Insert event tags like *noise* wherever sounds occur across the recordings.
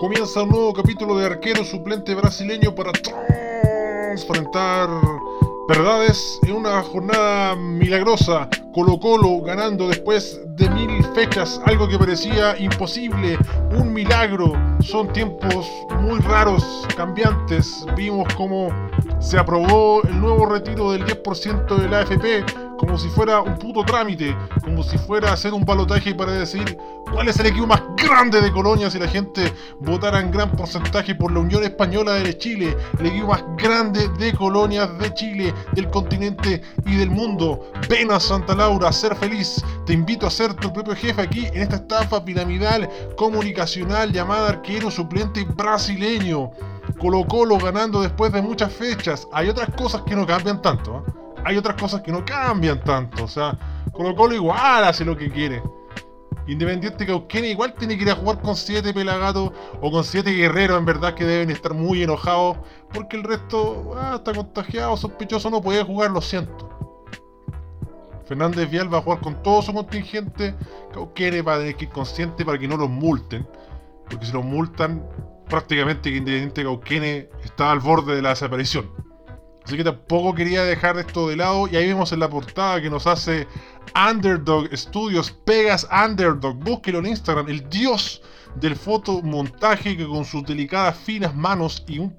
Comienza un nuevo capítulo de arquero suplente brasileño para transparentar verdades en una jornada milagrosa. Colo Colo ganando después de mil fechas, algo que parecía imposible, un milagro. Son tiempos muy raros, cambiantes. Vimos cómo se aprobó el nuevo retiro del 10% de la AFP como si fuera un puto trámite, como si fuera hacer un balotaje para decir cuál es el equipo más grande de Colonia si la gente votara en gran porcentaje por la Unión Española de Chile, el equipo más grande de colonias de Chile, del continente y del mundo. Ven a Santa Laura ser feliz. Te invito a ser tu propio jefe aquí en esta estafa piramidal comunicacional llamada arquero suplente brasileño. Colo Colo ganando después de muchas fechas. Hay otras cosas que no cambian tanto. ¿eh? Hay otras cosas que no cambian tanto. O sea, Colo Colo igual hace lo que quiere. Independiente Cauquenes igual tiene que ir a jugar con 7 pelagatos o con 7 guerreros en verdad que deben estar muy enojados porque el resto ah, está contagiado, sospechoso, no puede jugar, lo siento. Fernández Vial va a jugar con todo su contingente. Cauquenes va a tener que ir consciente para que no los multen. Porque si los multan, prácticamente Independiente Cauquenes está al borde de la desaparición. Así que tampoco quería dejar esto de lado. Y ahí vemos en la portada que nos hace Underdog Studios, Pegas Underdog. Búsquelo en Instagram, el dios del fotomontaje que con sus delicadas finas manos y un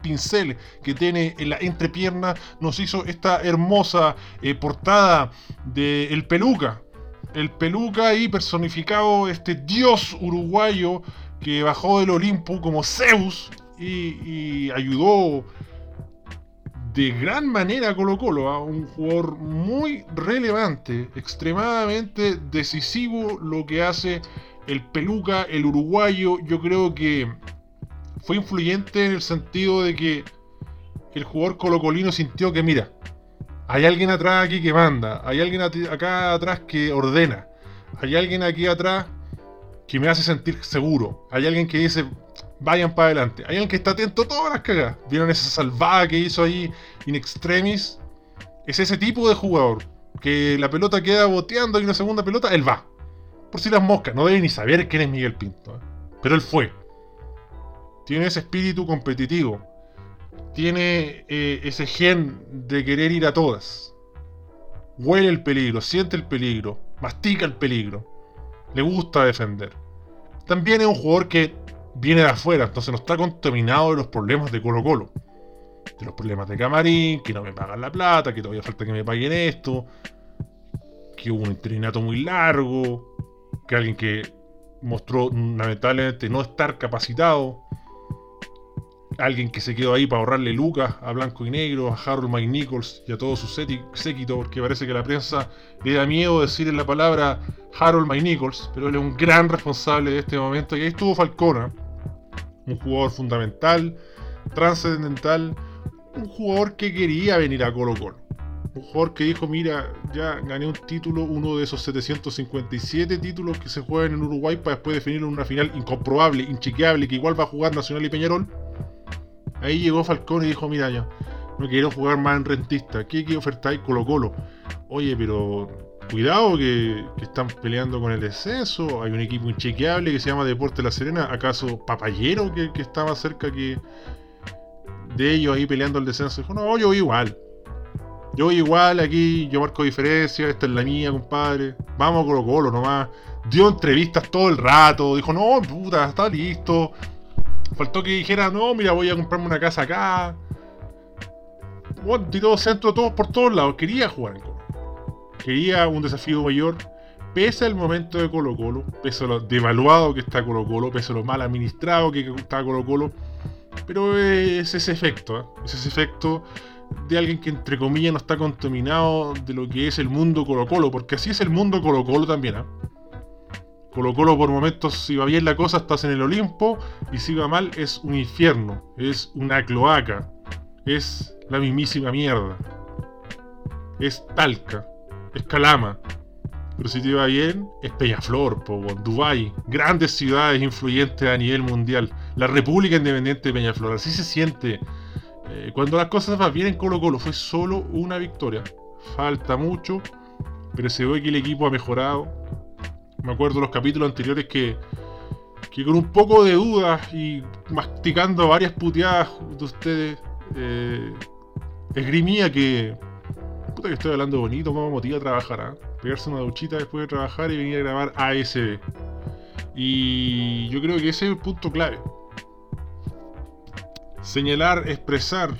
pincel que tiene en la entrepierna nos hizo esta hermosa eh, portada de El Peluca. El Peluca ahí personificado este dios uruguayo que bajó del Olimpo como Zeus y, y ayudó de gran manera Colo Colo, a ¿ah? un jugador muy relevante, extremadamente decisivo lo que hace el peluca, el uruguayo, yo creo que fue influyente en el sentido de que el jugador colocolino sintió que mira, hay alguien atrás aquí que manda, hay alguien acá atrás que ordena, hay alguien aquí atrás que me hace sentir seguro, hay alguien que dice, vayan para adelante. Hay alguien que está atento a todas las cagas. ¿Vieron esa salvada que hizo ahí in extremis? Es ese tipo de jugador. Que la pelota queda boteando y una segunda pelota, él va. Por si las moscas, no debe ni saber quién es Miguel Pinto. ¿eh? Pero él fue. Tiene ese espíritu competitivo. Tiene eh, ese gen de querer ir a todas. Huele el peligro, siente el peligro, mastica el peligro. Le gusta defender. También es un jugador que viene de afuera, entonces no está contaminado de los problemas de Colo Colo. De los problemas de camarín, que no me pagan la plata, que todavía falta que me paguen esto, que hubo un interinato muy largo, que alguien que mostró lamentablemente no estar capacitado, alguien que se quedó ahí para ahorrarle lucas a Blanco y Negro, a Harold Mike Nichols y a todo su séquito, porque parece que la prensa le da miedo decir la palabra Harold Mike Nichols, pero él es un gran responsable de este momento. Y ahí estuvo Falcona, un jugador fundamental, trascendental, un jugador que quería venir a Colo Colo. Un jugador que dijo, mira, ya gané un título, uno de esos 757 títulos que se juegan en Uruguay para después definir en una final incomprobable, inchequeable, que igual va a jugar Nacional y Peñarol Ahí llegó Falcón y dijo, mira ya, no quiero jugar más en rentista. ¿Qué, qué ofertáis Colo Colo? Oye, pero cuidado que, están peleando con el descenso. Hay un equipo inchequeable que se llama Deporte La Serena. ¿Acaso Papayero que, que está más cerca que de ellos ahí peleando el descenso? Dijo, no, yo voy igual. Yo voy igual aquí, yo marco diferencia, esta es la mía, compadre. Vamos a Colo Colo nomás. Dio entrevistas todo el rato, dijo, no, puta, está listo. Faltó que dijera, no, mira, voy a comprarme una casa acá. Bueno, centro todos por todos lados. Quería jugar en Colo. Quería un desafío mayor. Pese al momento de Colo Colo, pese a lo devaluado que está Colo Colo, pese a lo mal administrado que está Colo Colo. Pero es ese efecto, ¿eh? es ese efecto de alguien que entre comillas no está contaminado de lo que es el mundo Colo Colo, porque así es el mundo Colo Colo también. ¿eh? Colo Colo por momentos, si va bien la cosa, estás en el Olimpo, y si va mal, es un infierno, es una cloaca, es la mismísima mierda. Es Talca, es Calama. Pero si te va bien, es Peñaflor, po, Dubai, grandes ciudades influyentes a nivel mundial. La República Independiente de Peñaflor, así se siente. Eh, cuando las cosas van bien en Colo Colo, fue solo una victoria. Falta mucho, pero se ve que el equipo ha mejorado me acuerdo los capítulos anteriores que que con un poco de dudas y masticando varias puteadas de ustedes, eh, esgrimía que. Puta que estoy hablando bonito, como motiva a trabajar, ¿ah? Pegarse una duchita después de trabajar y venir a grabar ASB. Y yo creo que ese es el punto clave. Señalar, expresar,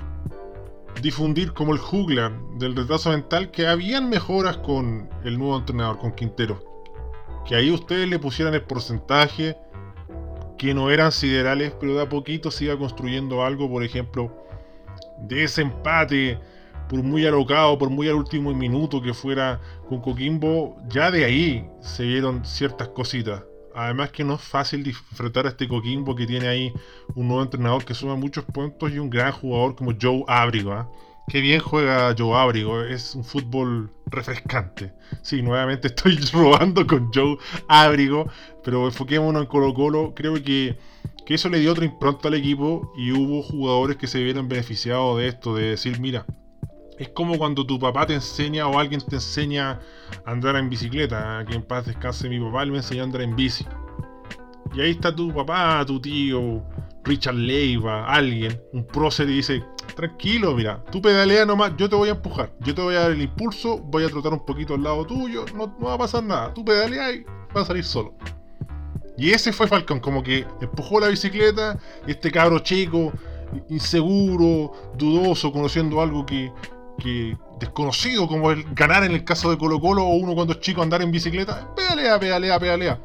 difundir como el juglar del retraso mental que habían mejoras con el nuevo entrenador, con Quintero. Que ahí ustedes le pusieran el porcentaje que no eran siderales, pero de a poquito se iba construyendo algo, por ejemplo, de ese empate, por muy alocado, por muy al último minuto que fuera con Coquimbo, ya de ahí se vieron ciertas cositas. Además que no es fácil disfrutar a este Coquimbo que tiene ahí un nuevo entrenador que suma muchos puntos y un gran jugador como Joe Abrigo. ¿ah? Qué bien juega Joe Abrigo, es un fútbol refrescante. Sí, nuevamente *laughs* estoy robando con Joe Abrigo, pero enfoquémonos en Colo Colo. Creo que, que eso le dio otra impronta al equipo y hubo jugadores que se vieron beneficiados de esto, de decir, mira, es como cuando tu papá te enseña o alguien te enseña a andar en bicicleta. Que en paz descanse mi papá, él me enseñó a andar en bici. Y ahí está tu papá, tu tío, Richard Leiva, alguien, un prócer y dice, tranquilo, mira, tú pedalea nomás, yo te voy a empujar, yo te voy a dar el impulso, voy a trotar un poquito al lado tuyo, no, no va a pasar nada, tú pedalea y va a salir solo. Y ese fue Falcón, como que empujó la bicicleta este cabro chico, inseguro, dudoso, conociendo algo que, desconocido como el ganar en el caso de Colo Colo o uno cuando es chico andar en bicicleta, pedalea, pedalea, pedalea.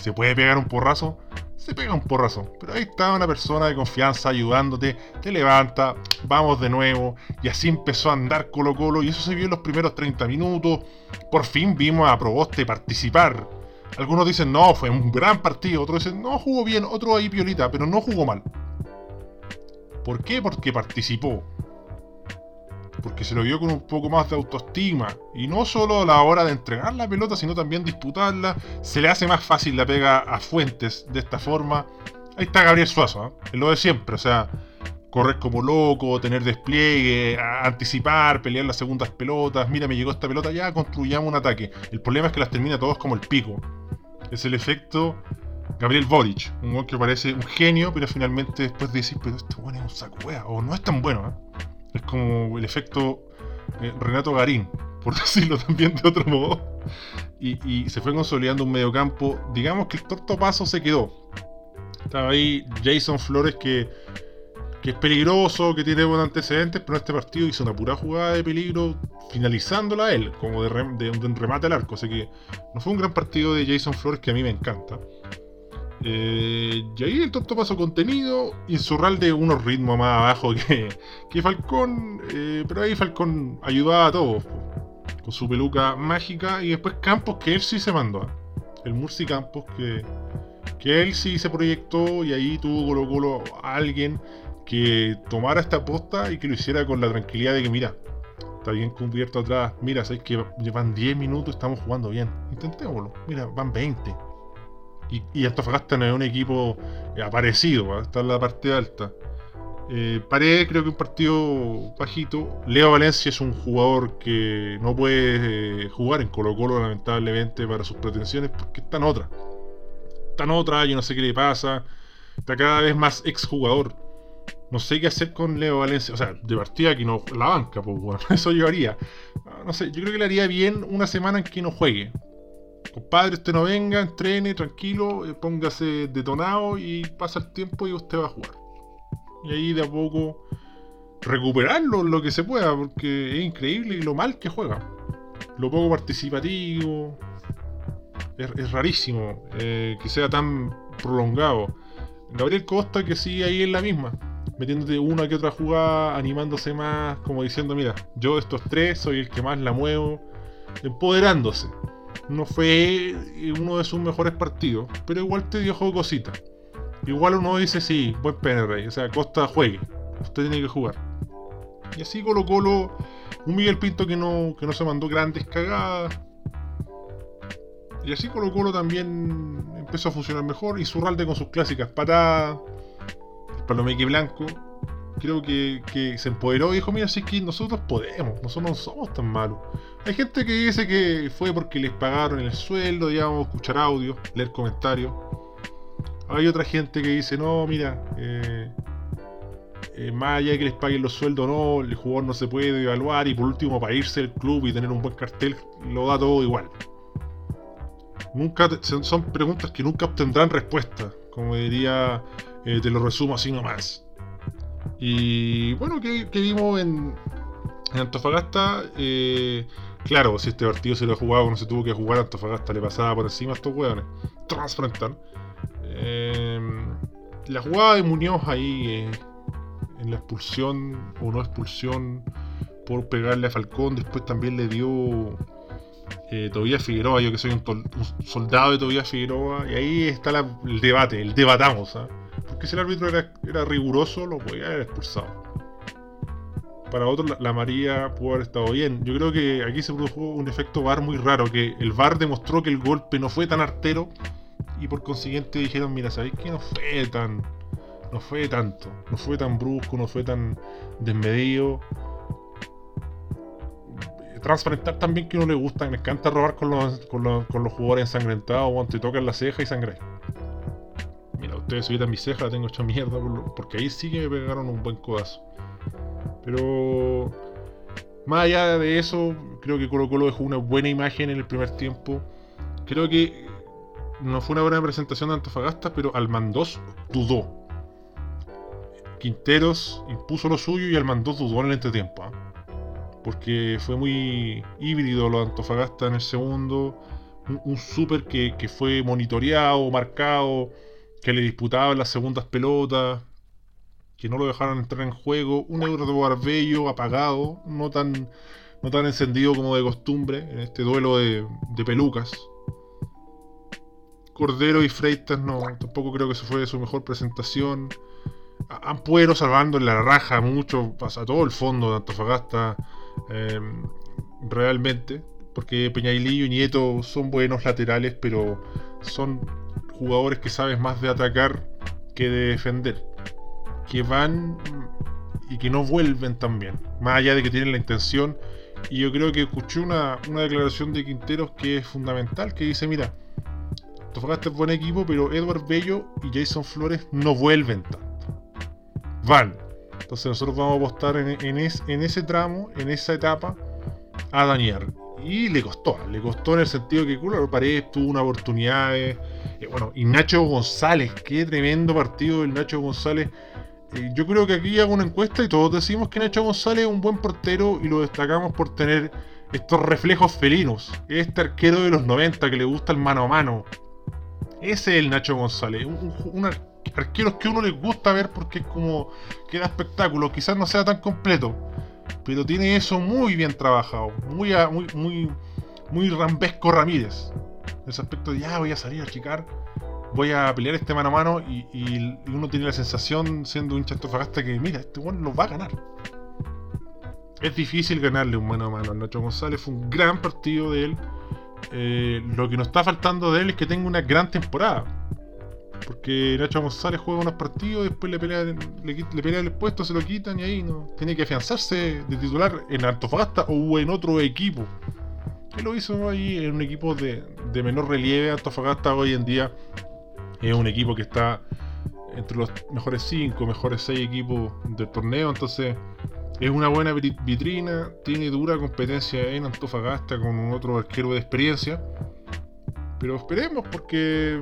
¿Se puede pegar un porrazo? Se pega un porrazo. Pero ahí está una persona de confianza ayudándote, te levanta, vamos de nuevo. Y así empezó a andar Colo Colo y eso se vio en los primeros 30 minutos. Por fin vimos a Proboste participar. Algunos dicen, no, fue un gran partido. Otros dicen, no, jugó bien. Otro ahí piolita, pero no jugó mal. ¿Por qué? Porque participó porque se lo vio con un poco más de autoestima. Y no solo a la hora de entregar la pelota, sino también disputarla. Se le hace más fácil la pega a Fuentes de esta forma. Ahí está Gabriel Suazo, ¿eh? es lo de siempre, o sea, correr como loco, tener despliegue, anticipar, pelear las segundas pelotas. Mira, me llegó esta pelota, ya construyamos un ataque. El problema es que las termina todos como el pico. Es el efecto Gabriel Boric, un gol que parece un genio, pero finalmente después de decir, pero este bueno es un saco wea, o no es tan bueno, ¿eh? Es como el efecto eh, Renato Garín, por *laughs* decirlo también de otro modo. Y, se fue consolidando un mediocampo. Digamos que el torto paso se quedó. Estaba ahí Jason Flores que, que es peligroso, que tiene buenos antecedentes, pero en este partido hizo una pura jugada de peligro, finalizándola él, como de, de un remate al arco. Así que no fue un gran partido de Jason Flores que a mí me encanta. Eh, y ahí el tonto paso contenido, de unos ritmos más abajo que, que Falcón, eh, pero ahí Falcón ayudaba a todos con su peluca mágica y después Campos que él sí se mandó. ¿ah? El Murci Campos que, que él sí se proyectó y ahí tuvo Colo Colo a alguien que tomara esta posta y que lo hiciera con la tranquilidad de que mira, está bien cubierto atrás, mira, sabes que llevan 10 minutos, estamos jugando bien, intentémoslo, mira, van 20 y, y Antofagasta no es un equipo eh, aparecido, está en la parte alta. Eh, creo que un partido bajito. Leo Valencia es un jugador que no puede eh, jugar en Colo Colo lamentablemente para sus pretensiones porque está en otra. Está en otra, yo no sé qué le pasa. Está cada vez más exjugador. No sé qué hacer con Leo Valencia. O sea, de partida que no la banca, pues bueno, *laughs* eso yo haría. No sé, yo creo que le haría bien una semana en que no juegue. Compadre, usted no venga, entrene tranquilo, eh, póngase detonado y pasa el tiempo y usted va a jugar. Y ahí de a poco recuperarlo lo que se pueda, porque es increíble lo mal que juega. Lo poco participativo. Es, rarísimo eh, que sea tan prolongado. Gabriel Costa que sigue ahí en la misma, metiéndote una que otra jugada, animándose más, como diciendo, mira, yo estos tres soy el que más la muevo, empoderándose no fue uno de sus mejores partidos, pero igual te dio juego cosita. Igual uno dice, sí, buen PNR, o sea, Costa juegue, usted tiene que jugar. Y así Colo Colo, un Miguel Pinto que no, que no se mandó grandes cagadas. Y así Colo Colo también empezó a funcionar mejor. Y Zurralde con sus clásicas patadas, el palomeque blanco creo que, se empoderó y dijo, mira, si es que nosotros podemos, nosotros no somos tan malos. Hay gente que dice que fue porque les pagaron el sueldo, digamos, escuchar audio, leer comentarios. Hay otra gente que dice, no, mira, eh, eh, más allá de que les paguen los sueldos no, el jugador no se puede evaluar y por último para irse del club y tener un buen cartel lo da todo igual. Nunca son preguntas que nunca obtendrán respuesta, como diría, eh, te lo resumo así nomás. Y bueno, que, vimos en, Antofagasta, eh, claro, si este partido se lo ha jugado no se tuvo que jugar, Antofagasta le pasaba por encima a estos hueones. Transfrontal. la jugada de Muñoz ahí en la expulsión o no expulsión por pegarle a Falcón. Después también le dio eh, Figueroa, yo que soy un, soldado de Tobías Figueroa. Y ahí está el debate, el debatamos. ¿ah? Porque si el árbitro era, riguroso, lo podía haber expulsado. Para otros, la, María pudo haber estado bien. Yo creo que aquí se produjo un efecto VAR muy raro, que el VAR demostró que el golpe no fue tan artero y por consiguiente dijeron, mira, ¿sabéis que no fue tan no fue tanto, no fue tan brusco, no fue tan desmedido. Transparentar también que no le gusta, me encanta robar con los, con los, con los jugadores ensangrentados, o te tocan la ceja y sangre. Mira, ustedes se mi ceja, tengo hecha mierda, porque ahí sí que me pegaron un buen codazo. Pero más allá de eso, creo que Colo Colo dejó una buena imagen en el primer tiempo. Creo que no fue una buena presentación de Antofagasta, pero Almandos dudó. Quinteros impuso lo suyo y Almandó dudó en el entretiempo. ¿ah? Porque fue muy híbrido lo de Antofagasta en el segundo. Un, súper que, fue monitoreado, marcado, que le disputaba las segundas pelotas, que no lo dejaron entrar en juego. Un euro de Barbello apagado, no tan, no tan encendido como de costumbre en este duelo de, de pelucas. Cordero y Freitas no, tampoco creo que se fue su mejor presentación. Ampuero salvando la raja mucho, pasa todo el fondo de Antofagasta em, realmente, porque Peñailillo y Nieto son buenos laterales, pero son jugadores que saben más de atacar que de defender, que van y que no vuelven también, más allá de que tienen la intención. Y yo creo que escuché una, una declaración de Quinteros que es fundamental, que dice, mira, Antofagasta es buen equipo, pero Edward Bello y Jason Flores no vuelven tanto van. Entonces nosotros vamos a apostar en, ese tramo, en esa etapa, a Daniel. Y le costó, le costó en el sentido que claro, Paredes tuvo una oportunidad. Eh, bueno, y Nacho González, qué tremendo partido el Nacho González. Eh, yo creo que aquí hago una encuesta y todos decimos que Nacho González es un buen portero y lo destacamos por tener estos reflejos felinos. Este arquero de los 90 que le gusta el mano a mano. Ese es el Nacho González, un, arqueros que uno les gusta ver porque es como que da espectáculo, quizás no sea tan completo, pero tiene eso muy bien trabajado, muy, muy, muy, muy rambesco Ramírez. Ese aspecto de ya voy a salir a chicar, voy a pelear este mano a mano y, uno tiene la sensación, siendo un chastofagasta, que mira, este bueno lo va a ganar. Es difícil ganarle un mano a mano Nacho González, fue un gran partido de él. Eh, lo que nos está faltando de él es que tenga una gran temporada. Porque Nacho González juega unos partidos, después le pelea, le, el puesto, se lo quitan y ahí no. Tiene que afianzarse de titular en Antofagasta o en otro equipo. Él lo hizo ahí en un equipo de, menor relieve. Antofagasta hoy en día es un equipo que está entre los mejores 5, mejores 6 equipos del torneo. Entonces es una buena vitrina, tiene dura competencia en Antofagasta con otro arquero de experiencia. Pero esperemos porque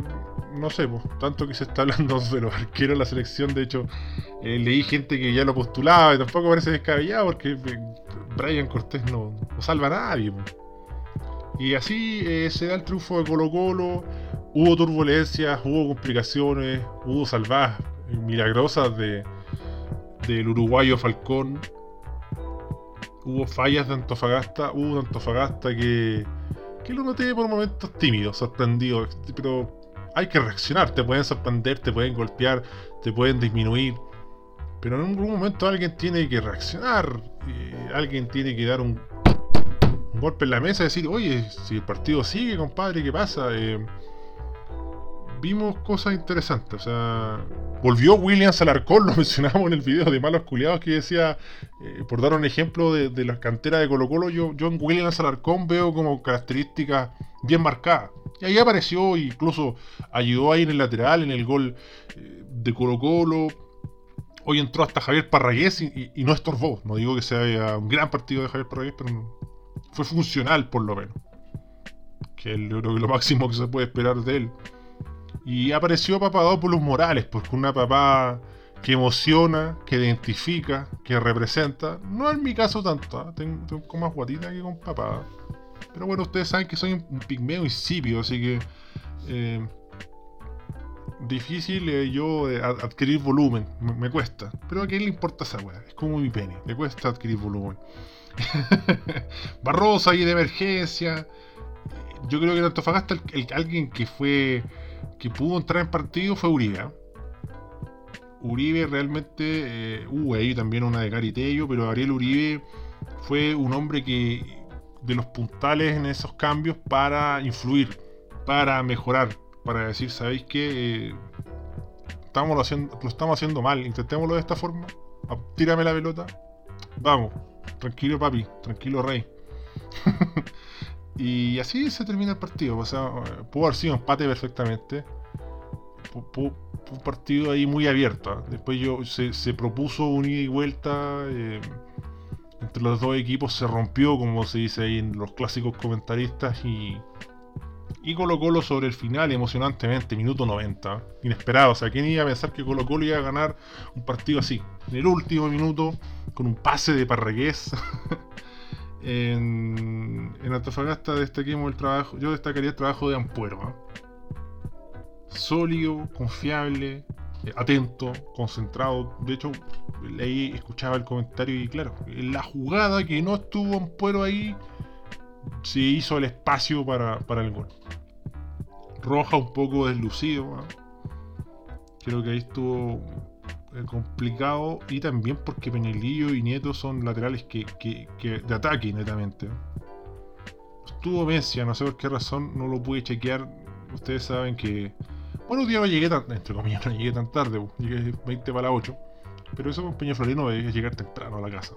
no sé, pues, tanto que se está hablando *laughs* de los arqueros de la selección, de hecho, eh, leí gente que ya lo postulaba y tampoco parece descabellado porque eh, Brian Cortés no, salva a nadie. Y así eh, se da el triunfo de Colo Colo, hubo turbulencias, hubo complicaciones, hubo salvadas milagrosas de, del uruguayo Falcón, hubo fallas de Antofagasta, hubo Antofagasta que, que lo noté por momentos tímido, sorprendido, pero hay que reaccionar, te pueden sorprender, te pueden golpear, te pueden disminuir. Pero en algún momento alguien tiene que reaccionar, alguien tiene que dar un, golpe en la mesa y decir, oye, si el partido sigue, compadre, ¿qué pasa? Eh, vimos cosas interesantes. O sea, volvió Williams Alarcón, *laughs* lo mencionábamos en el video de Malos Culiados, que decía, eh, por dar un ejemplo de, de la cantera de Colo Colo, yo, yo en Williams Alarcón veo como características bien marcadas. Y ahí apareció, incluso ayudó ahí en el lateral, en el gol eh, de Colo Colo. Hoy entró hasta Javier Parragués y, no estorbó. No digo que sea un gran partido de Javier Parragués, pero fue funcional por lo menos. Que es lo, lo máximo que se puede esperar de él. Y apareció Papadopoulos Morales, con una papá que emociona, que identifica, que representa. No en mi caso tanto, ¿eh? tengo, más guatita que con papá. Pero bueno, ustedes saben que soy un, pigmeo insípido, así que... Eh, difícil eh, yo eh, adquirir volumen, me, cuesta. Pero a quién le importa esa weá, es como mi pene, le cuesta adquirir volumen. *laughs* Barrosa y de emergencia. Yo creo que en Antofagasta alguien que fue que pudo entrar en partido fue Uribe. ¿ah? Uribe realmente, eh, también una de Caritello, pero Ariel Uribe fue un hombre que de los puntales en esos cambios para influir, para mejorar, para decir, ¿sabéis qué? Eh, estamos lo, haciendo, lo estamos haciendo mal, intentémoslo de esta forma, ah, tírame la pelota, vamos, tranquilo papi, tranquilo rey. *laughs* Y así se termina el partido. O sea, pudo haber sido empate perfectamente. Un partido ahí muy abierto. ¿ah? Después yo se, propuso un ida y vuelta. Eh, entre los dos equipos se rompió, como se dice ahí en los clásicos comentaristas. Y, y Colo Colo sobre el final, emocionantemente, minuto 90. ¿ah? Inesperado. O sea, ¿quién iba a pensar que Colo Colo iba a ganar un partido así? En el último minuto, con un pase de Parragués. *laughs* En, Antofagasta destaquemos el trabajo, yo destacaría el trabajo de Ampuero. Sólido, confiable, eh, atento, concentrado. De hecho, leí, escuchaba el comentario y claro, en la jugada que no estuvo Ampuero ahí, se hizo el espacio para, el gol. Roja un poco deslucido. Creo que ahí estuvo complicado y también porque Peñalillo y Nieto son laterales que, de ataque netamente. Estuvo Mencia, no sé por qué razón no lo pude chequear. Ustedes saben que. Bueno, un día no llegué tan. Entre comillas, *laughs* no llegué tan tarde, llegué 20 para las 8. Pero eso con Peñaflorino es llegar temprano a la casa.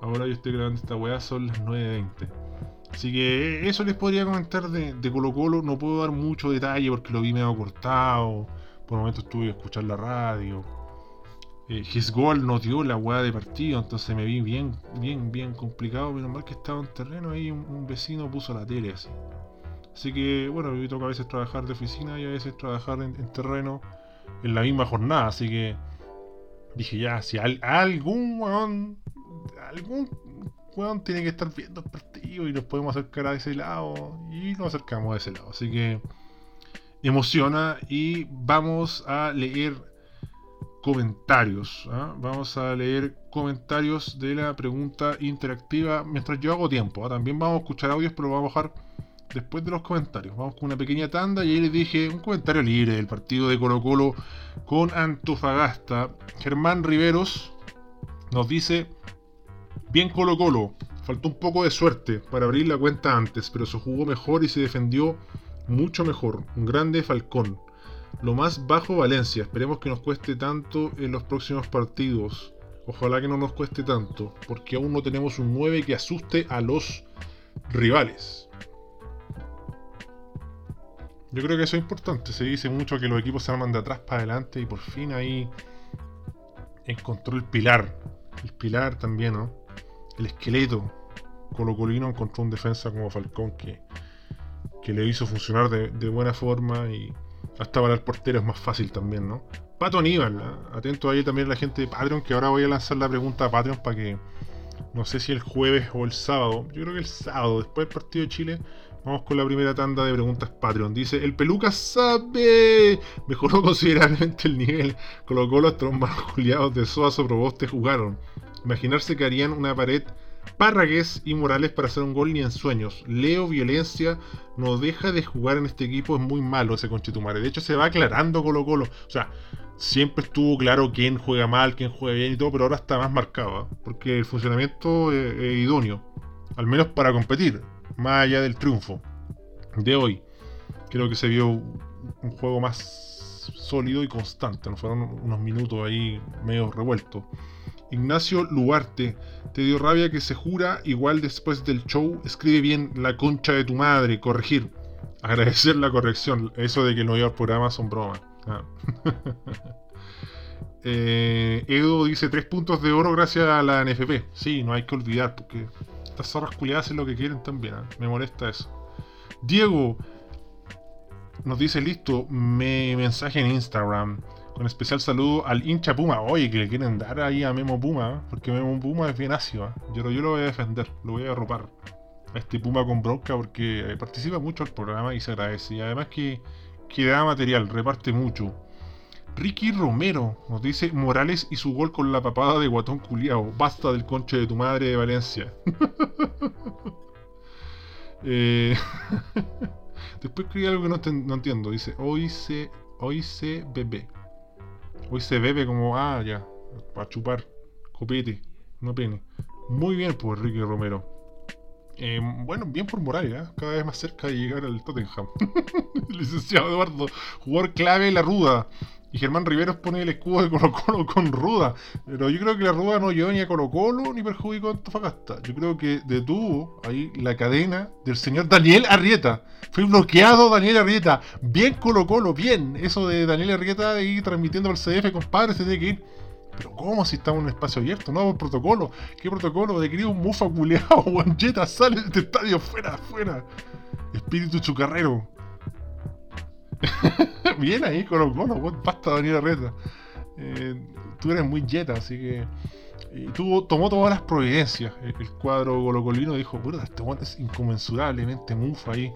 Ahora yo estoy grabando esta weá, son las 9.20. Así que eso les podría comentar de, de, Colo Colo. No puedo dar mucho detalle porque lo vi medio cortado. Por un momento estuve a escuchar la radio eh, His Goal nos dio la weá de partido, entonces me vi bien, bien, bien complicado. Menos mal que estaba en terreno ahí, un, vecino puso la tele así. Así que, bueno, me toca a veces trabajar de oficina y a veces trabajar en, terreno en la misma jornada. Así que dije, ya, si algún weón, algún weón tiene que estar viendo el partido y nos podemos acercar a ese lado. Y nos acercamos a ese lado. Así que emociona y vamos a leer comentarios. ¿ah? Vamos a leer comentarios de la pregunta interactiva mientras yo hago tiempo. ¿ah? También vamos a escuchar audios, pero vamos a bajar después de los comentarios. Vamos con una pequeña tanda y ahí les dije un comentario libre del partido de Colo Colo con Antofagasta. Germán Riveros nos dice, bien Colo Colo, faltó un poco de suerte para abrir la cuenta antes, pero se jugó mejor y se defendió mucho mejor. Un grande Falcón. Lo más bajo Valencia. Esperemos que nos cueste tanto en los próximos partidos. Ojalá que no nos cueste tanto, porque aún no tenemos un 9 que asuste a los rivales. Yo creo que eso es importante. Se dice mucho que los equipos se arman de atrás para adelante y por fin ahí encontró el pilar. El pilar también, ¿no? El esqueleto. Colo Colino encontró un defensa como Falcón que, que le hizo funcionar de, de buena forma y hasta para el portero es más fácil también, ¿no? Pato Aníbal, ¿eh? atento ahí también la gente de Patreon, que ahora voy a lanzar la pregunta a Patreon para que, no sé si el jueves o el sábado, yo creo que el sábado, después del partido de Chile, vamos con la primera tanda de preguntas Patreon. Dice, el peluca sabe, *laughs* mejoró considerablemente el nivel, colocó los trombas juliados de Soazo Proboste jugaron. Imaginarse que harían una pared Parragués y Morales para hacer un gol ni en sueños. Leo Violencia no deja de jugar en este equipo, es muy malo ese conchetumare. De hecho, se va aclarando Colo Colo. O sea, siempre estuvo claro quién juega mal, quién juega bien y todo, pero ahora está más marcado. ¿eh? Porque el funcionamiento es, idóneo. Al menos para competir, más allá del triunfo de hoy. Creo que se vio un juego más sólido y constante. No fueron unos minutos ahí medio revueltos. Ignacio Luarte, te dio rabia que se jura, igual después del show, escribe bien la concha de tu madre, corregir. Agradecer la corrección, eso de que no iba al programa son bromas. Ah. *laughs* Eh, Edo dice tres puntos de oro gracias a la NFP. Sí, no hay que olvidar, porque estas zorras culiadas hacen lo que quieren también. ¿ah? Me molesta eso. Diego nos dice listo, me mensaje en Instagram. Con especial saludo al hincha Puma. Oye, que le quieren dar ahí a Memo Puma, porque Memo Puma es bien ácido. ¿eh? Yo, yo lo voy a defender, lo voy a arropar. A este Puma con bronca porque participa mucho al programa y se agradece. Y además que, que da material, reparte mucho. Ricky Romero nos dice Morales y su gol con la papada de guatón culiao. Basta del conche de tu madre de Valencia. *laughs* eh... *laughs* Después escribí algo que no, no, entiendo. Dice, hoy se, hoy se bebe. Hoy se bebe como, ah, ya, para chupar, copete, no pene. Muy bien por Ricky Romero. Eh, bueno, bien por Morales, ¿eh? cada vez más cerca de llegar al Tottenham. *laughs* Licenciado Eduardo, jugador clave la ruda. Y Germán Riveros pone el escudo de Colo Colo con Ruda. Pero yo creo que la Ruda no llevó ni a Colo Colo ni perjudicó a Antofagasta. Yo creo que detuvo ahí la cadena del señor Daniel Arrieta. Fue bloqueado Daniel Arrieta. Bien Colo Colo, bien. Eso de Daniel Arrieta ahí transmitiendo por CDF, compadre, se tiene que ir. Pero ¿cómo si estamos en un espacio abierto? No, por protocolo. ¿Qué protocolo? De querido un mufa culeado, *laughs* Juancheta, sale de este estadio, fuera, fuera. Espíritu chucarrero. *laughs* Bien ahí, Colo Colo, basta Daniel Arreta. Eh, tú eres muy jeta, así que y tuvo, tomó todas las providencias. El, cuadro golocolino dijo, puta, este guante es inconmensurablemente mufa ahí,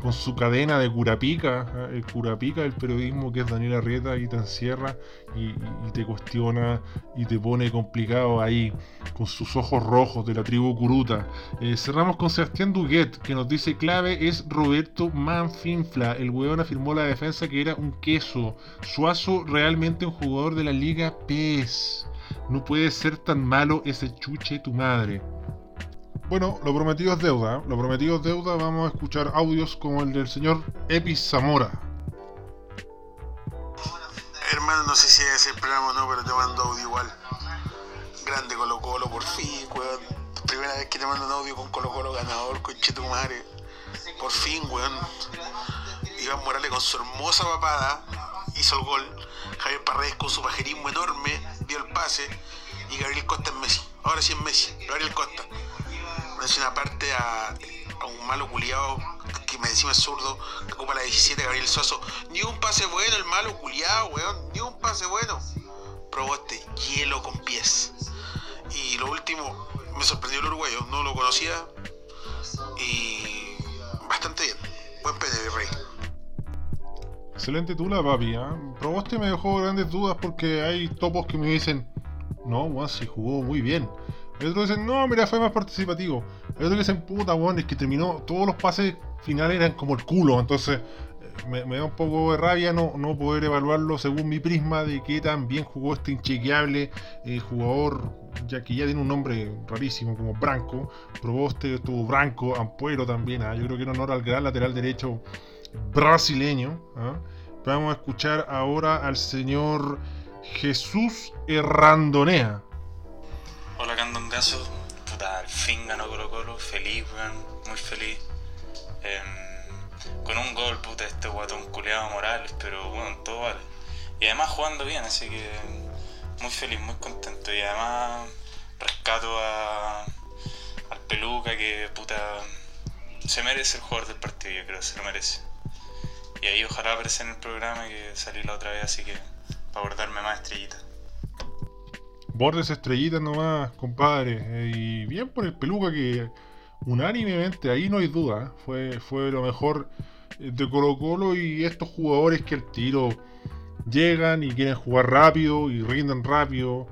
con, su cadena de curapica, ¿ah? el curapica del periodismo que es Daniel Arrieta, y te encierra y, te cuestiona y te pone complicado ahí, con sus ojos rojos de la tribu Curuta. Eh, cerramos con Sebastián Duguet, que nos dice, clave es Roberto Manfinfla. El hueón afirmó la defensa que era un queso. Suazo realmente un jugador de la Liga PES. No puede ser tan malo ese chuche tu madre. Bueno, lo prometido es deuda. ¿eh? Lo prometido es deuda. Vamos a escuchar audios como el del señor Epis Zamora. Hermano, no sé si es el programa o no, pero te mando audio igual. Grande Colo Colo, por fin, weón. Primera vez que te mando un audio con Colo Colo ganador, conche tu madre. Por fin, weón. Iván Morales con su hermosa papada hizo el gol. Javier Paredes con su pajerismo enorme y Gabriel Costa en Messi. Ahora sí es Messi, Gabriel Costa. Menciona aparte a, a un malo culiado que me encima es zurdo, que ocupa la 17, Gabriel Soso. Ni un pase bueno el malo culiado, weón. Ni un pase bueno. Probó este hielo con pies. Y lo último, me sorprendió el uruguayo, no lo conocía. Y bastante bien. Buen pene, rey. Excelente tula, papi. ¿eh? Proboste me dejó grandes dudas porque hay topos que me dicen, no, weón, se jugó muy bien. Y otros dicen, no, mira, fue más participativo. Y otros dicen, puta, weón, es que terminó, todos los pases finales eran como el culo. Entonces, eh, me, da un poco de rabia no, no poder evaluarlo según mi prisma de qué tan bien jugó este inchequeable eh, jugador, ya que ya tiene un nombre rarísimo como Branco. Proboste estuvo Branco, Ampuero también. ¿ah? Yo creo que era honor al gran lateral derecho brasileño. ¿ah? Vamos a escuchar ahora al señor Jesús Errandonea. Hola Candongazo, puta, al fin ganó Colo Colo, feliz, weón, muy feliz. Em, con un gol, puta, este guatón culeado Morales, pero bueno, todo vale. Y además jugando bien, así que muy feliz, muy contento. Y además rescato a, al Peluca que puta se merece el jugador del partido, yo creo, se lo merece. Y ahí ojalá aparece en el programa que salí la otra vez, así que para abordarme más estrellitas. Bordes estrellitas nomás, compadre. Eh, y bien por el peluca que unánimemente, ahí no hay duda, ¿eh? fue, fue lo mejor de Colo Colo y estos jugadores que al tiro llegan y quieren jugar rápido y rinden rápido.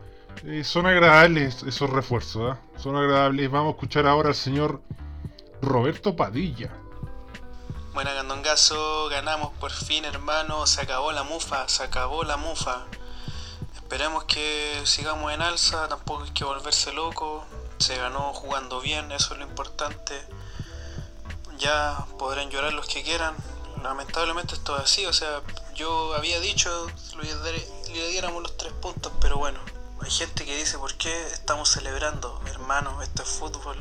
Eh, son agradables esos refuerzos, son agradables. Vamos a escuchar ahora al señor Roberto Padilla. Buena Gandongazo, ganamos por fin hermano, se acabó la mufa, se acabó la mufa. Esperemos que sigamos en alza, tampoco hay que volverse loco, se ganó jugando bien, eso es lo importante. Ya podrán llorar los que quieran, lamentablemente esto es así, o sea, yo había dicho le, diéramos los tres puntos, pero bueno, hay gente que dice, ¿por qué estamos celebrando? Hermano, esto es fútbol.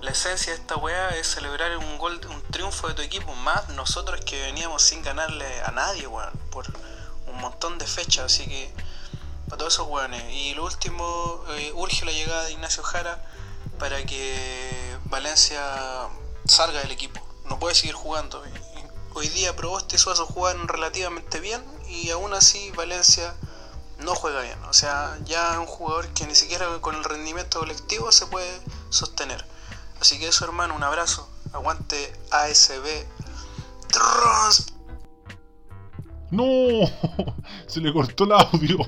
La esencia de esta weá es celebrar un gol, un triunfo de tu equipo, más nosotros que veníamos sin ganarle a nadie, weón, por un montón de fechas, así que para todos esos weones. Y lo último, eh, urge la llegada de Ignacio Jara para que Valencia salga del equipo. No puede seguir jugando. Hoy día Proboste y Suazo juegan relativamente bien y aún así Valencia no juega bien. O sea, ya es un jugador que ni siquiera con el rendimiento colectivo se puede sostener. Así que eso, hermano, un abrazo. Aguante ASB. No, *laughs* se le cortó el audio.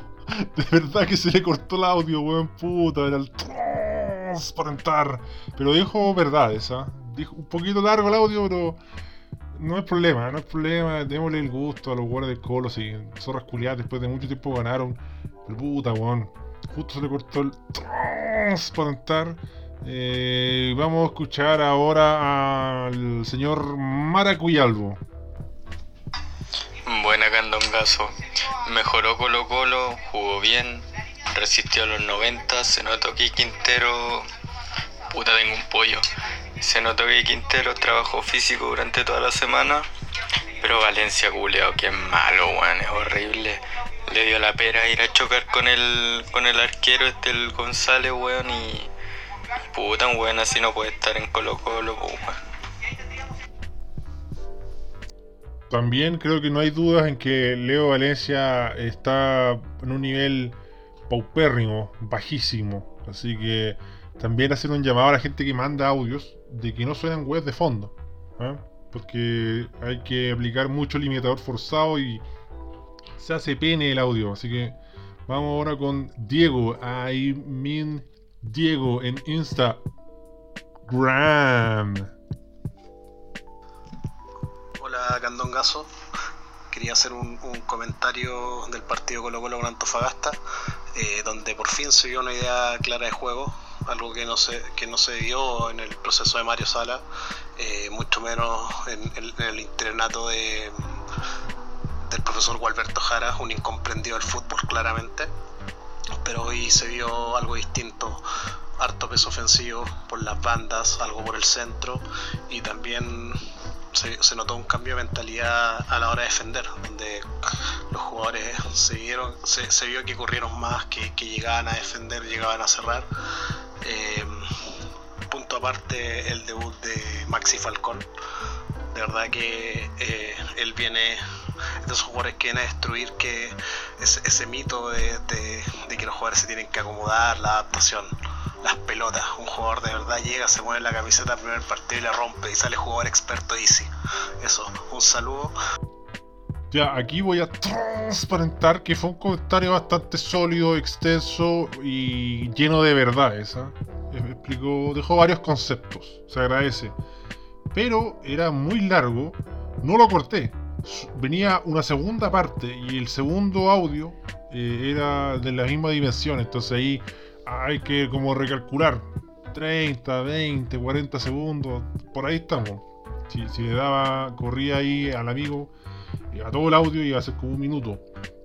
De verdad que se le cortó el audio, weón, puta. Era el transparentar. Pero dijo verdades, ¿ah? Dijo un poquito largo el audio, pero no es problema, no es problema. Démosle el gusto a los jugadores del Colo. Si zorras culiadas después de mucho tiempo ganaron. El puta, weón. Justo se le cortó el transparentar. Eh, vamos a escuchar ahora al señor Maracuyalvo. Buena Candongazo. Mejoró Colo Colo, jugó bien, resistió a los 90. Se notó que Quintero. Puta, tengo un pollo. Se notó que Quintero trabajó físico durante toda la semana. Pero Valencia culeado, que es malo, weón, es horrible. Le dio la pera ir a chocar con el, con el arquero este, el González, weón, y Puta, un weón así no puede estar en Colo Colo, También creo que no hay dudas en que Leo Valencia está en un nivel paupérrimo, bajísimo. Así que también hacer un llamado a la gente que manda audios de que no suenan webs de fondo. ¿eh? Porque hay que aplicar mucho limitador forzado y se hace pene el audio. Así que vamos ahora con Diego Aimin Diego en Instagram. Hola Candongazo. Quería hacer un, comentario del partido Colo Colo con Antofagasta, eh, donde por fin se vio una idea clara de juego, algo que no se, que no se dio en el proceso de Mario Sala, eh, mucho menos en, el internato de, del profesor Gualberto Jara, un incomprendido del fútbol claramente pero hoy se vio algo distinto, harto peso ofensivo por las bandas, algo por el centro y también se, notó un cambio de mentalidad a la hora de defender, donde los jugadores se, vieron, se, vio que corrieron más, que, llegaban a defender, llegaban a cerrar. Eh, punto aparte el debut de Maxi Falcón. De verdad que eh, él viene de esos jugadores que vienen a destruir que ese, mito de, que los jugadores se tienen que acomodar, la adaptación, las pelotas. Un jugador de verdad llega, se mueve la camiseta al primer partido y la rompe y sale jugador experto easy. Eso, un saludo. Ya, aquí voy a transparentar que fue un comentario bastante sólido, extenso y lleno de verdades. ¿ah? Explicó, dejó varios conceptos, se agradece. Pero era muy largo, no lo corté venía una segunda parte y el segundo audio eh, era de la misma dimensión, entonces ahí hay que como recalcular 30, 20, 40 segundos, por ahí estamos. Si, le daba, corría ahí al amigo, eh, a todo el audio iba a ser como un minuto.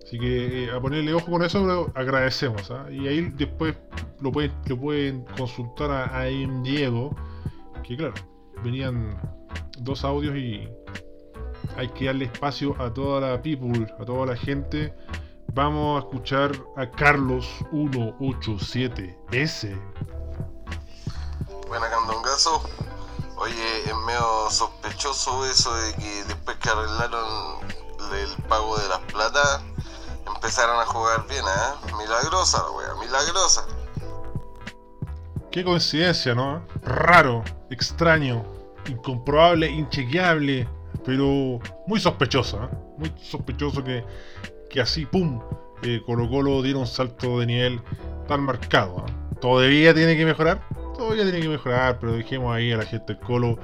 Así que eh, a ponerle ojo con eso, pero agradecemos. ¿ah? Y ahí después lo pueden, lo pueden consultar a, a Diego, que claro, venían dos audios y hay que darle espacio a toda la people, a toda la gente. Vamos a escuchar a Carlos 187S. Buena Candongazo. Oye, es medio sospechoso eso de que después que arreglaron el pago de las plata, empezaron a jugar bien, ¿eh? Milagrosa la wea, milagrosa. Qué coincidencia, ¿no? Raro, extraño, incomprobable, inchequeable pero muy sospechosa, ¿eh? muy sospechoso que, que así, ¡pum! Eh, Colo Colo diera un salto de nivel tan marcado. ¿eh? ¿Todavía tiene que mejorar? Todavía tiene que mejorar, pero dejemos ahí a la gente del Colo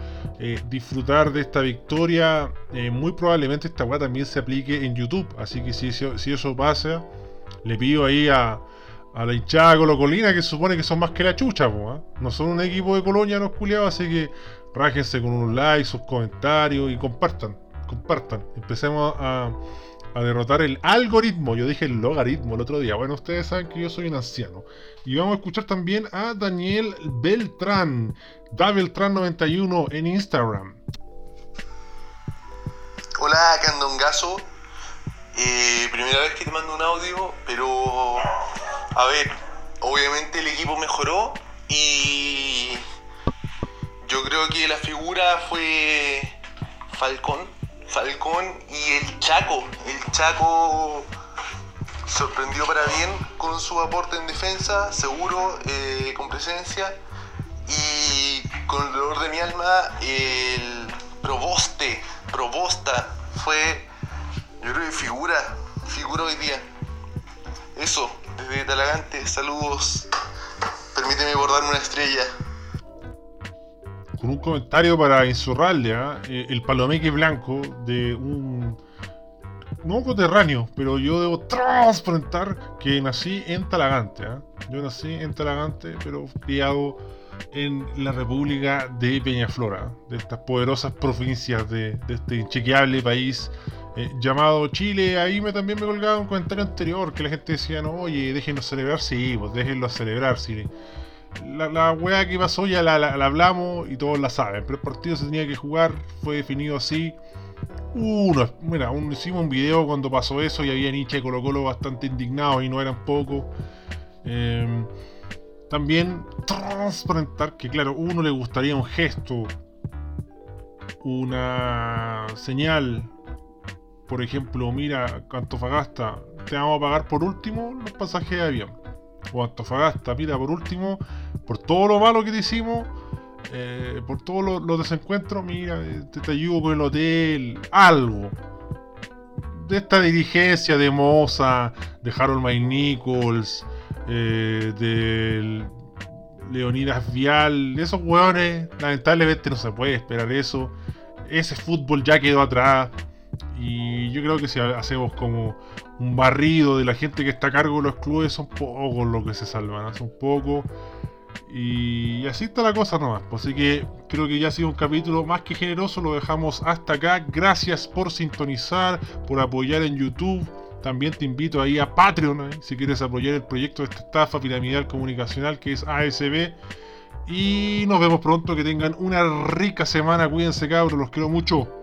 disfrutar de esta victoria. muy probablemente esta weá también se aplique en YouTube, así que si, si, eso pasa, le pido ahí a, a la hinchada Colo Colina que supone que son más que la chucha, no son un equipo de colonia los culiados, así que rájense con un like, sus comentarios y compartan. compartan. Empecemos a, derrotar el algoritmo. Yo dije el logaritmo el otro día. Bueno, ustedes saben que yo soy un anciano. Y vamos a escuchar también a Daniel Beltrán, Da Beltrán91 en Instagram. Hola, Candongazo. Eh, primera vez que te mando un audio, pero a ver, obviamente el equipo mejoró y yo creo que la figura fue Falcón, Falcón y el Chaco. El Chaco sorprendió para bien con su aporte en defensa, seguro, eh, con presencia. Y con el dolor de mi alma, el Proboste, Probosta, fue, yo creo que figura, figura hoy día. Eso, desde Talagante, saludos. Permíteme bordarme una estrella. Con un comentario para insurrarle, ¿ah? Eh, el palomeque blanco de un no coterráneo, pero yo debo transparentar que nací en Talagante. ¿ah? Yo nací en Talagante, pero criado en la República de Peñaflora, de estas poderosas provincias de, este inchequeable país eh, llamado Chile. Ahí me también me colgaba un comentario anterior que la gente decía, no, oye, déjenlo celebrar, sí, pues déjenlo celebrar, sí. La, la weá que pasó ya la, la, la hablamos y todos la saben, pero el partido se tenía que jugar, fue definido así. Uno, mira, un, hicimos un video cuando pasó eso y había hincha de Colo Colo bastante indignados y no eran pocos. Eh, también transparentar que, claro, uno le gustaría un gesto, una señal. Por ejemplo, mira, Antofagasta, te vamos a pagar por último los pasajes de avión. O Antofagasta, mira, por último, por todo lo malo que te hicimos, eh, por todos los, desencuentros, mira, te, te ayudo con el hotel, algo de esta dirigencia de Moza, de Harold May Nichols, eh, de Leonidas Vial, de esos hueones, lamentablemente no se puede esperar eso. Ese fútbol ya quedó atrás. Y yo creo que si hacemos como un barrido de la gente que está a cargo de los clubes, son pocos los que se salvan, ¿no? son pocos. Y así está la cosa nomás. Pues así que creo que ya ha sido un capítulo más que generoso. Lo dejamos hasta acá. Gracias por sintonizar, por apoyar en YouTube. También te invito ahí a Patreon, ¿eh? si quieres apoyar el proyecto de esta estafa piramidal comunicacional que es ASB. Y nos vemos pronto. Que tengan una rica semana. Cuídense, cabros. Los quiero mucho.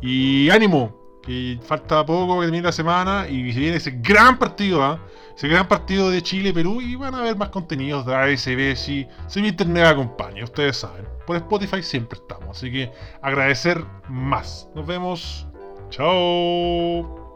Y ánimo. Que falta poco que termine la semana. Y se viene ese gran partido, ¿ah? ese gran partido de Chile-Perú y van a ver más contenidos de ASB si, si mi internet acompaña, ustedes saben. Por Spotify siempre estamos, así que agradecer más. Nos vemos. Chao.